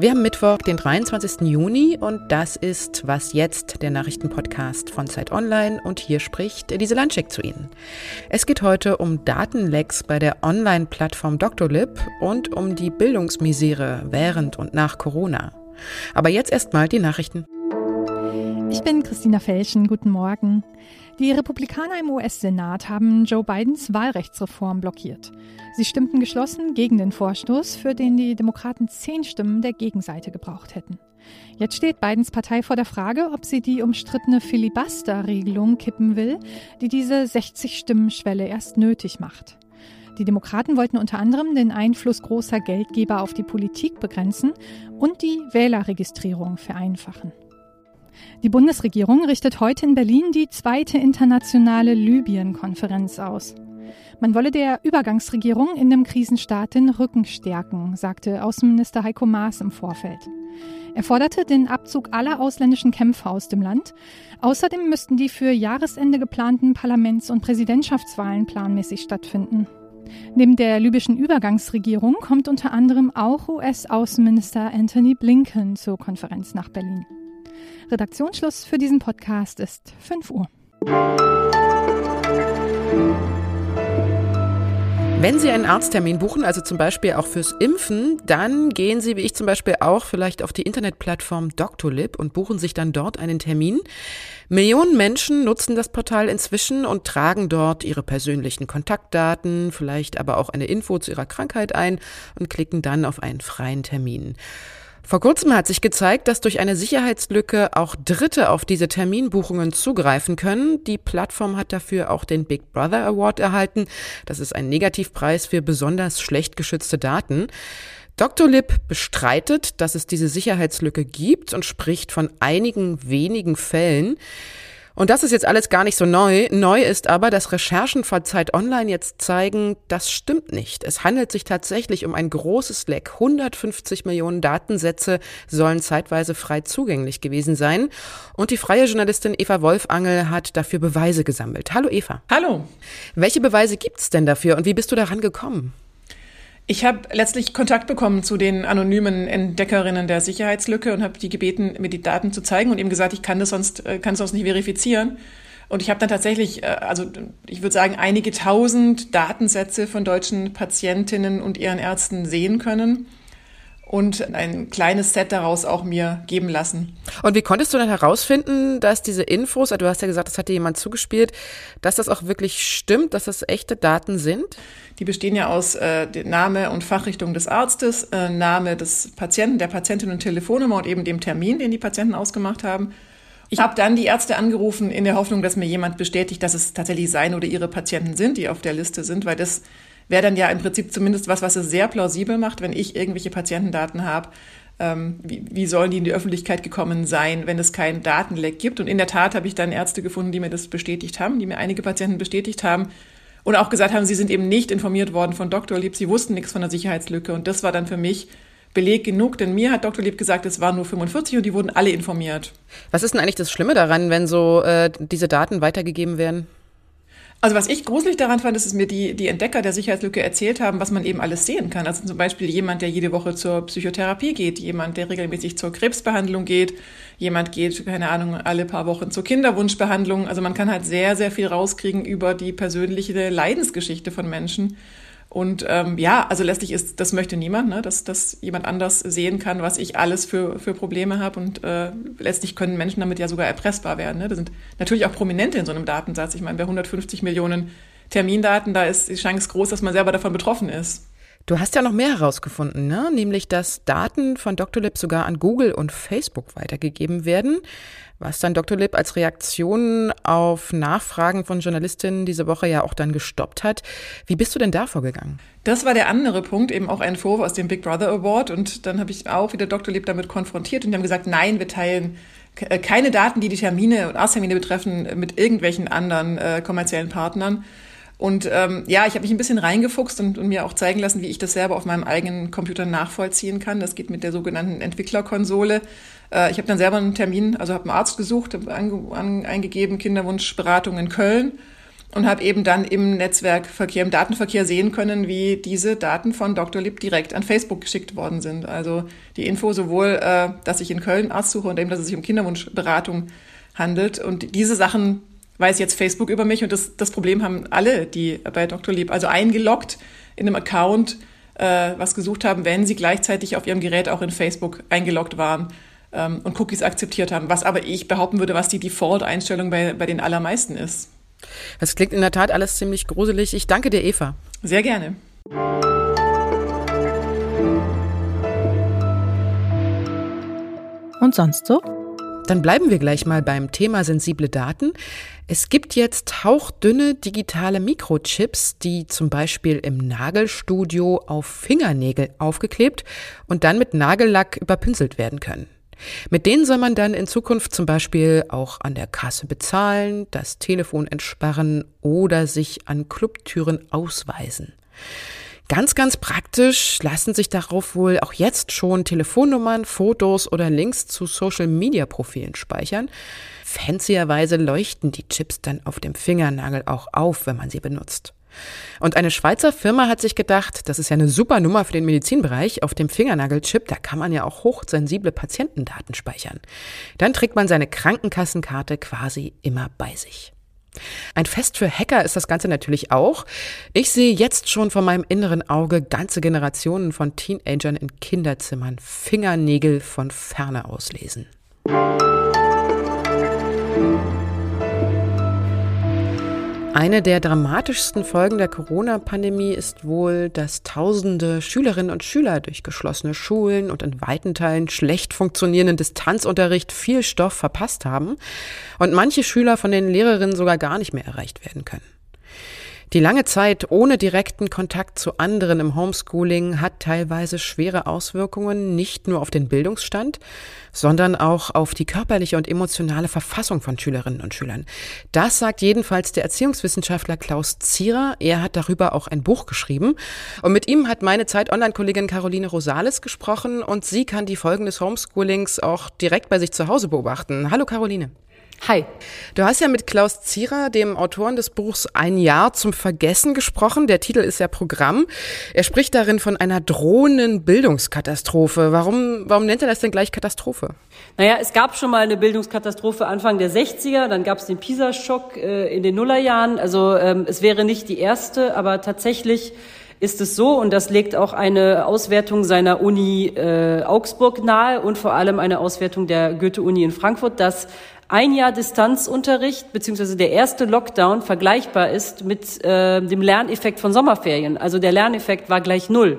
Wir haben Mittwoch, den 23. Juni und das ist Was jetzt, der Nachrichtenpodcast von Zeit Online und hier spricht Elise Landschek zu Ihnen. Es geht heute um Datenlecks bei der Online-Plattform Doctolib und um die Bildungsmisere während und nach Corona. Aber jetzt erstmal die Nachrichten. Ich bin Christina Felschen, guten Morgen. Die Republikaner im US-Senat haben Joe Bidens Wahlrechtsreform blockiert. Sie stimmten geschlossen gegen den Vorstoß, für den die Demokraten zehn Stimmen der Gegenseite gebraucht hätten. Jetzt steht Bidens Partei vor der Frage, ob sie die umstrittene Filibuster-Regelung kippen will, die diese 60-Stimmen-Schwelle erst nötig macht. Die Demokraten wollten unter anderem den Einfluss großer Geldgeber auf die Politik begrenzen und die Wählerregistrierung vereinfachen. Die Bundesregierung richtet heute in Berlin die zweite internationale Libyen-Konferenz aus. Man wolle der Übergangsregierung in dem Krisenstaat den Rücken stärken, sagte Außenminister Heiko Maas im Vorfeld. Er forderte den Abzug aller ausländischen Kämpfer aus dem Land. Außerdem müssten die für Jahresende geplanten Parlaments- und Präsidentschaftswahlen planmäßig stattfinden. Neben der libyschen Übergangsregierung kommt unter anderem auch US-Außenminister Anthony Blinken zur Konferenz nach Berlin. Redaktionsschluss für diesen Podcast ist 5 Uhr. Wenn Sie einen Arzttermin buchen, also zum Beispiel auch fürs Impfen, dann gehen Sie, wie ich zum Beispiel auch, vielleicht auf die Internetplattform Doctolib und buchen sich dann dort einen Termin. Millionen Menschen nutzen das Portal inzwischen und tragen dort ihre persönlichen Kontaktdaten, vielleicht aber auch eine Info zu ihrer Krankheit ein und klicken dann auf einen freien Termin. Vor kurzem hat sich gezeigt, dass durch eine Sicherheitslücke auch Dritte auf diese Terminbuchungen zugreifen können. Die Plattform hat dafür auch den Big Brother Award erhalten. Das ist ein Negativpreis für besonders schlecht geschützte Daten. Dr. Lipp bestreitet, dass es diese Sicherheitslücke gibt und spricht von einigen wenigen Fällen. Und das ist jetzt alles gar nicht so neu. Neu ist aber, dass Recherchen von Zeit Online jetzt zeigen, das stimmt nicht. Es handelt sich tatsächlich um ein großes Leck. 150 Millionen Datensätze sollen zeitweise frei zugänglich gewesen sein. Und die freie Journalistin Eva Wolfangel hat dafür Beweise gesammelt. Hallo Eva. Hallo. Welche Beweise gibt's denn dafür und wie bist du daran gekommen? Ich habe letztlich Kontakt bekommen zu den anonymen Entdeckerinnen der Sicherheitslücke und habe die gebeten, mir die Daten zu zeigen und ihm gesagt, ich kann das sonst, äh, kann das sonst nicht verifizieren. Und ich habe dann tatsächlich, äh, also ich würde sagen, einige tausend Datensätze von deutschen Patientinnen und ihren Ärzten sehen können und ein kleines Set daraus auch mir geben lassen. Und wie konntest du dann herausfinden, dass diese Infos, du hast ja gesagt, das hat dir jemand zugespielt, dass das auch wirklich stimmt, dass das echte Daten sind? Die bestehen ja aus äh, Name und Fachrichtung des Arztes, äh, Name des Patienten, der Patientin und Telefonnummer und eben dem Termin, den die Patienten ausgemacht haben. Ich habe dann die Ärzte angerufen in der Hoffnung, dass mir jemand bestätigt, dass es tatsächlich sein oder ihre Patienten sind, die auf der Liste sind, weil das wäre dann ja im Prinzip zumindest was, was es sehr plausibel macht, wenn ich irgendwelche Patientendaten habe. Ähm, wie, wie sollen die in die Öffentlichkeit gekommen sein, wenn es keinen Datenleck gibt? Und in der Tat habe ich dann Ärzte gefunden, die mir das bestätigt haben, die mir einige Patienten bestätigt haben und auch gesagt haben, sie sind eben nicht informiert worden von Dr. Lieb, sie wussten nichts von der Sicherheitslücke. Und das war dann für mich Beleg genug, denn mir hat Dr. Lieb gesagt, es waren nur 45 und die wurden alle informiert. Was ist denn eigentlich das Schlimme daran, wenn so äh, diese Daten weitergegeben werden? Also was ich gruselig daran fand, ist, dass mir die, die Entdecker der Sicherheitslücke erzählt haben, was man eben alles sehen kann. Also zum Beispiel jemand, der jede Woche zur Psychotherapie geht, jemand, der regelmäßig zur Krebsbehandlung geht, jemand geht, keine Ahnung, alle paar Wochen zur Kinderwunschbehandlung. Also man kann halt sehr, sehr viel rauskriegen über die persönliche Leidensgeschichte von Menschen. Und ähm, ja, also letztlich ist, das möchte niemand, ne? dass, dass jemand anders sehen kann, was ich alles für, für Probleme habe. Und äh, letztlich können Menschen damit ja sogar erpressbar werden. Ne? Da sind natürlich auch Prominente in so einem Datensatz. Ich meine, bei 150 Millionen Termindaten, da ist die Chance groß, dass man selber davon betroffen ist. Du hast ja noch mehr herausgefunden, ne? nämlich dass Daten von Dr. Lib sogar an Google und Facebook weitergegeben werden, was dann Dr. Lib als Reaktion auf Nachfragen von Journalistinnen diese Woche ja auch dann gestoppt hat. Wie bist du denn da vorgegangen? Das war der andere Punkt, eben auch ein Vorwurf aus dem Big Brother Award und dann habe ich auch wieder Dr. Lib damit konfrontiert und die haben gesagt, nein, wir teilen äh, keine Daten, die die Termine und Arzttermine betreffen, mit irgendwelchen anderen äh, kommerziellen Partnern. Und ähm, ja, ich habe mich ein bisschen reingefuchst und, und mir auch zeigen lassen, wie ich das selber auf meinem eigenen Computer nachvollziehen kann. Das geht mit der sogenannten Entwicklerkonsole. Äh, ich habe dann selber einen Termin, also habe einen Arzt gesucht, habe eingegeben Kinderwunschberatung in Köln und habe eben dann im Netzwerkverkehr, im Datenverkehr sehen können, wie diese Daten von Dr. Lieb direkt an Facebook geschickt worden sind. Also die Info sowohl, äh, dass ich in Köln Arzt suche und eben, dass es sich um Kinderwunschberatung handelt. Und diese Sachen weiß jetzt Facebook über mich und das, das Problem haben alle, die bei Dr. Lieb, also eingeloggt in einem Account, äh, was gesucht haben, wenn sie gleichzeitig auf ihrem Gerät auch in Facebook eingeloggt waren ähm, und Cookies akzeptiert haben, was aber ich behaupten würde, was die Default-Einstellung bei, bei den allermeisten ist. Das klingt in der Tat alles ziemlich gruselig. Ich danke dir, Eva. Sehr gerne. Und sonst so? Dann bleiben wir gleich mal beim Thema sensible Daten. Es gibt jetzt hauchdünne digitale Mikrochips, die zum Beispiel im Nagelstudio auf Fingernägel aufgeklebt und dann mit Nagellack überpinselt werden können. Mit denen soll man dann in Zukunft zum Beispiel auch an der Kasse bezahlen, das Telefon entsperren oder sich an Clubtüren ausweisen. Ganz, ganz praktisch lassen sich darauf wohl auch jetzt schon Telefonnummern, Fotos oder Links zu Social-Media-Profilen speichern. Fancierweise leuchten die Chips dann auf dem Fingernagel auch auf, wenn man sie benutzt. Und eine Schweizer Firma hat sich gedacht, das ist ja eine super Nummer für den Medizinbereich, auf dem Fingernagelchip, da kann man ja auch hochsensible Patientendaten speichern. Dann trägt man seine Krankenkassenkarte quasi immer bei sich. Ein Fest für Hacker ist das Ganze natürlich auch. Ich sehe jetzt schon vor meinem inneren Auge ganze Generationen von Teenagern in Kinderzimmern Fingernägel von ferne auslesen. Eine der dramatischsten Folgen der Corona-Pandemie ist wohl, dass tausende Schülerinnen und Schüler durch geschlossene Schulen und in weiten Teilen schlecht funktionierenden Distanzunterricht viel Stoff verpasst haben und manche Schüler von den Lehrerinnen sogar gar nicht mehr erreicht werden können. Die lange Zeit ohne direkten Kontakt zu anderen im Homeschooling hat teilweise schwere Auswirkungen nicht nur auf den Bildungsstand, sondern auch auf die körperliche und emotionale Verfassung von Schülerinnen und Schülern. Das sagt jedenfalls der Erziehungswissenschaftler Klaus Zierer. Er hat darüber auch ein Buch geschrieben. Und mit ihm hat meine Zeit-Online-Kollegin Caroline Rosales gesprochen und sie kann die Folgen des Homeschoolings auch direkt bei sich zu Hause beobachten. Hallo Caroline. Hi. Du hast ja mit Klaus Zierer, dem Autoren des Buchs Ein Jahr zum Vergessen gesprochen. Der Titel ist ja Programm. Er spricht darin von einer drohenden Bildungskatastrophe. Warum, warum nennt er das denn gleich Katastrophe? Naja, es gab schon mal eine Bildungskatastrophe Anfang der 60er, dann gab es den PISA-Schock äh, in den Nullerjahren. Also ähm, es wäre nicht die erste, aber tatsächlich ist es so, und das legt auch eine Auswertung seiner Uni äh, Augsburg nahe und vor allem eine Auswertung der Goethe-Uni in Frankfurt, dass ein Jahr Distanzunterricht beziehungsweise der erste Lockdown vergleichbar ist mit äh, dem Lerneffekt von Sommerferien. Also der Lerneffekt war gleich null.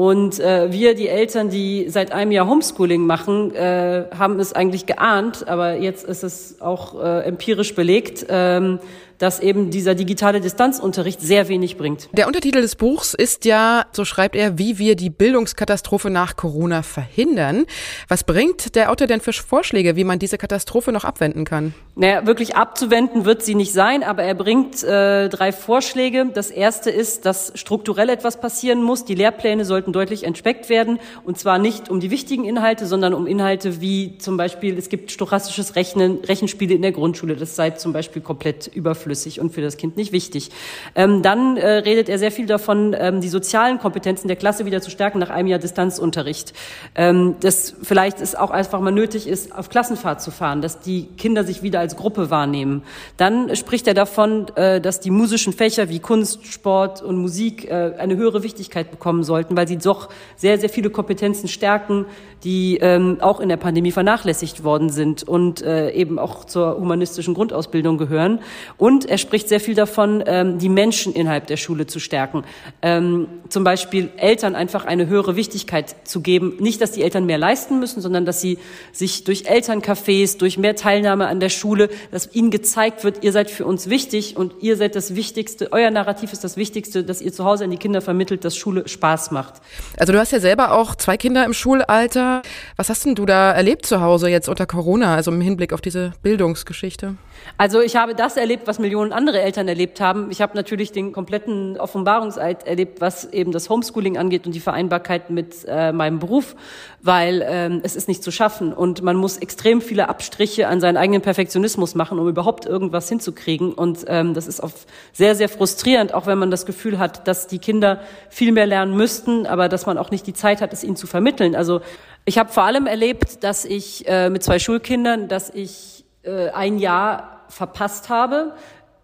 Und äh, wir, die Eltern, die seit einem Jahr Homeschooling machen, äh, haben es eigentlich geahnt, aber jetzt ist es auch äh, empirisch belegt. Ähm, dass eben dieser digitale Distanzunterricht sehr wenig bringt. Der Untertitel des Buchs ist ja, so schreibt er, wie wir die Bildungskatastrophe nach Corona verhindern. Was bringt der Autor denn für Vorschläge, wie man diese Katastrophe noch abwenden kann? Naja, wirklich abzuwenden wird sie nicht sein, aber er bringt äh, drei Vorschläge. Das erste ist, dass strukturell etwas passieren muss. Die Lehrpläne sollten deutlich entspeckt werden und zwar nicht um die wichtigen Inhalte, sondern um Inhalte wie zum Beispiel, es gibt stochastisches Rechnen, Rechenspiele in der Grundschule. Das sei zum Beispiel komplett überflüssig und für das Kind nicht wichtig. Ähm, dann äh, redet er sehr viel davon, ähm, die sozialen Kompetenzen der Klasse wieder zu stärken nach einem Jahr Distanzunterricht. Ähm, dass vielleicht es auch einfach mal nötig ist, auf Klassenfahrt zu fahren, dass die Kinder sich wieder als Gruppe wahrnehmen. Dann spricht er davon, äh, dass die musischen Fächer wie Kunst, Sport und Musik äh, eine höhere Wichtigkeit bekommen sollten, weil sie doch sehr, sehr viele Kompetenzen stärken, die ähm, auch in der Pandemie vernachlässigt worden sind und äh, eben auch zur humanistischen Grundausbildung gehören. Und er spricht sehr viel davon, ähm, die Menschen innerhalb der Schule zu stärken. Ähm, zum Beispiel Eltern einfach eine höhere Wichtigkeit zu geben. Nicht, dass die Eltern mehr leisten müssen, sondern dass sie sich durch Elterncafés, durch mehr Teilnahme an der Schule, dass ihnen gezeigt wird, ihr seid für uns wichtig und ihr seid das Wichtigste, euer Narrativ ist das Wichtigste, dass ihr zu Hause an die Kinder vermittelt, dass Schule Spaß macht. Also du hast ja selber auch zwei Kinder im Schulalter. Was hast denn du da erlebt zu Hause jetzt unter Corona, also im Hinblick auf diese Bildungsgeschichte? Also ich habe das erlebt, was Millionen andere Eltern erlebt haben. Ich habe natürlich den kompletten Offenbarungseid erlebt, was eben das Homeschooling angeht und die Vereinbarkeit mit äh, meinem Beruf, weil ähm, es ist nicht zu schaffen und man muss extrem viele Abstriche an seinen eigenen Perfektionismus machen, um überhaupt irgendwas hinzukriegen. Und ähm, das ist oft sehr, sehr frustrierend, auch wenn man das Gefühl hat, dass die Kinder viel mehr lernen müssten, aber dass man auch nicht die Zeit hat, es ihnen zu vermitteln. Also ich habe vor allem erlebt, dass ich äh, mit zwei Schulkindern, dass ich äh, ein Jahr verpasst habe,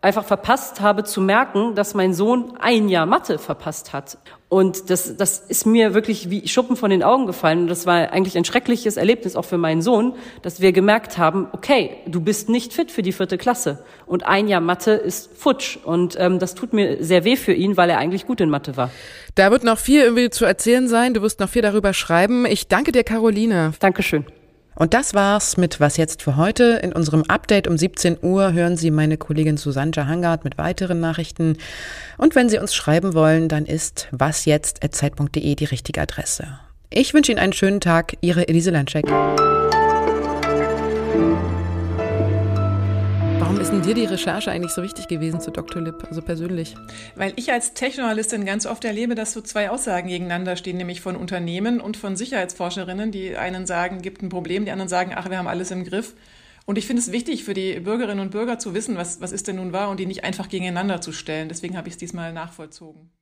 einfach verpasst habe zu merken, dass mein Sohn ein Jahr Mathe verpasst hat. Und das, das ist mir wirklich wie Schuppen von den Augen gefallen. Und das war eigentlich ein schreckliches Erlebnis auch für meinen Sohn, dass wir gemerkt haben, okay, du bist nicht fit für die vierte Klasse. Und ein Jahr Mathe ist futsch. Und ähm, das tut mir sehr weh für ihn, weil er eigentlich gut in Mathe war. Da wird noch viel irgendwie zu erzählen sein. Du wirst noch viel darüber schreiben. Ich danke dir, Caroline. Dankeschön. Und das war's mit Was jetzt für heute. In unserem Update um 17 Uhr hören Sie meine Kollegin Susanne Hangard mit weiteren Nachrichten. Und wenn Sie uns schreiben wollen, dann ist wasjetzt.zeit.de die richtige Adresse. Ich wünsche Ihnen einen schönen Tag. Ihre Elise Landscheck. Warum ist denn dir die Recherche eigentlich so wichtig gewesen zu Dr. Lipp, also persönlich? Weil ich als Techjournalistin ganz oft erlebe, dass so zwei Aussagen gegeneinander stehen, nämlich von Unternehmen und von Sicherheitsforscherinnen. Die einen sagen, gibt ein Problem, die anderen sagen, ach, wir haben alles im Griff. Und ich finde es wichtig für die Bürgerinnen und Bürger zu wissen, was, was ist denn nun wahr und die nicht einfach gegeneinander zu stellen. Deswegen habe ich es diesmal nachvollzogen.